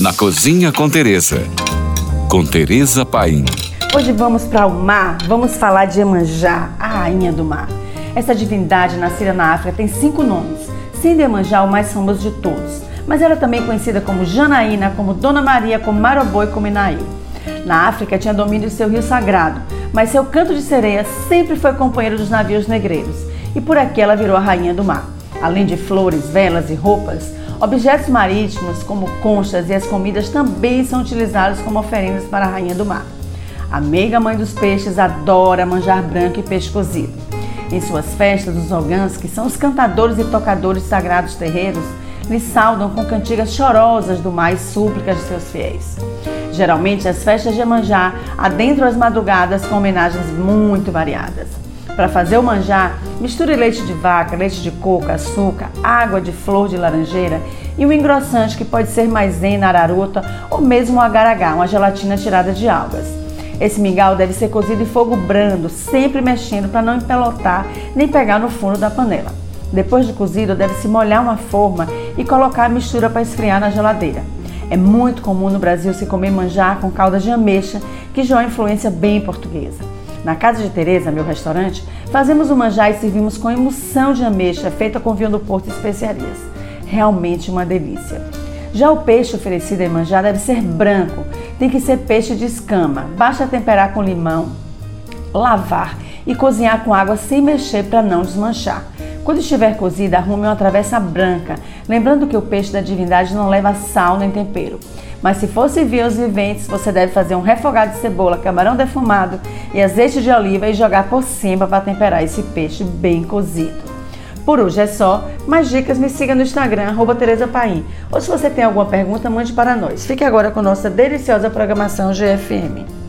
Na Cozinha com Tereza. Com Tereza Paim. Hoje vamos para o mar, vamos falar de Emanjá, a rainha do mar. Essa divindade nascida na África tem cinco nomes, sendo Emanjá o mais famoso de todos. Mas ela é também conhecida como Janaína, como Dona Maria, como Marobô e como Inaí. Na África tinha domínio seu rio sagrado, mas seu canto de sereia sempre foi companheiro dos navios negreiros, e por aqui ela virou a rainha do mar. Além de flores, velas e roupas, Objetos marítimos, como conchas e as comidas, também são utilizados como oferendas para a rainha do mar. A meiga mãe dos peixes adora manjar branco e peixe cozido. Em suas festas, os ogãs, que são os cantadores e tocadores sagrados terreiros, lhe saudam com cantigas chorosas do mar e súplicas de seus fiéis. Geralmente, as festas de Emanjá adentram as madrugadas com homenagens muito variadas. Para fazer o manjar, misture leite de vaca, leite de coco, açúcar, água de flor de laranjeira e um engrossante que pode ser maisena, araruta ou mesmo um agar-agar, uma gelatina tirada de algas. Esse mingau deve ser cozido em fogo brando, sempre mexendo para não empelotar nem pegar no fundo da panela. Depois de cozido, deve-se molhar uma forma e colocar a mistura para esfriar na geladeira. É muito comum no Brasil se comer manjar com calda de ameixa, que já é uma influência bem portuguesa. Na casa de Teresa, meu restaurante, fazemos o manjar e servimos com emulsão de ameixa feita com vinho do Porto e especiarias. Realmente uma delícia. Já o peixe oferecido em manjar deve ser branco, tem que ser peixe de escama. Basta temperar com limão, lavar e cozinhar com água sem mexer para não desmanchar. Quando estiver cozida, arrume uma travessa branca, lembrando que o peixe da divindade não leva sal nem tempero. Mas se for servir aos viventes, você deve fazer um refogado de cebola, camarão defumado e azeite de oliva e jogar por cima para temperar esse peixe bem cozido. Por hoje é só. Mais dicas, me siga no Instagram, arroba Tereza Paim. Ou se você tem alguma pergunta, mande para nós. Fique agora com nossa deliciosa programação GFM.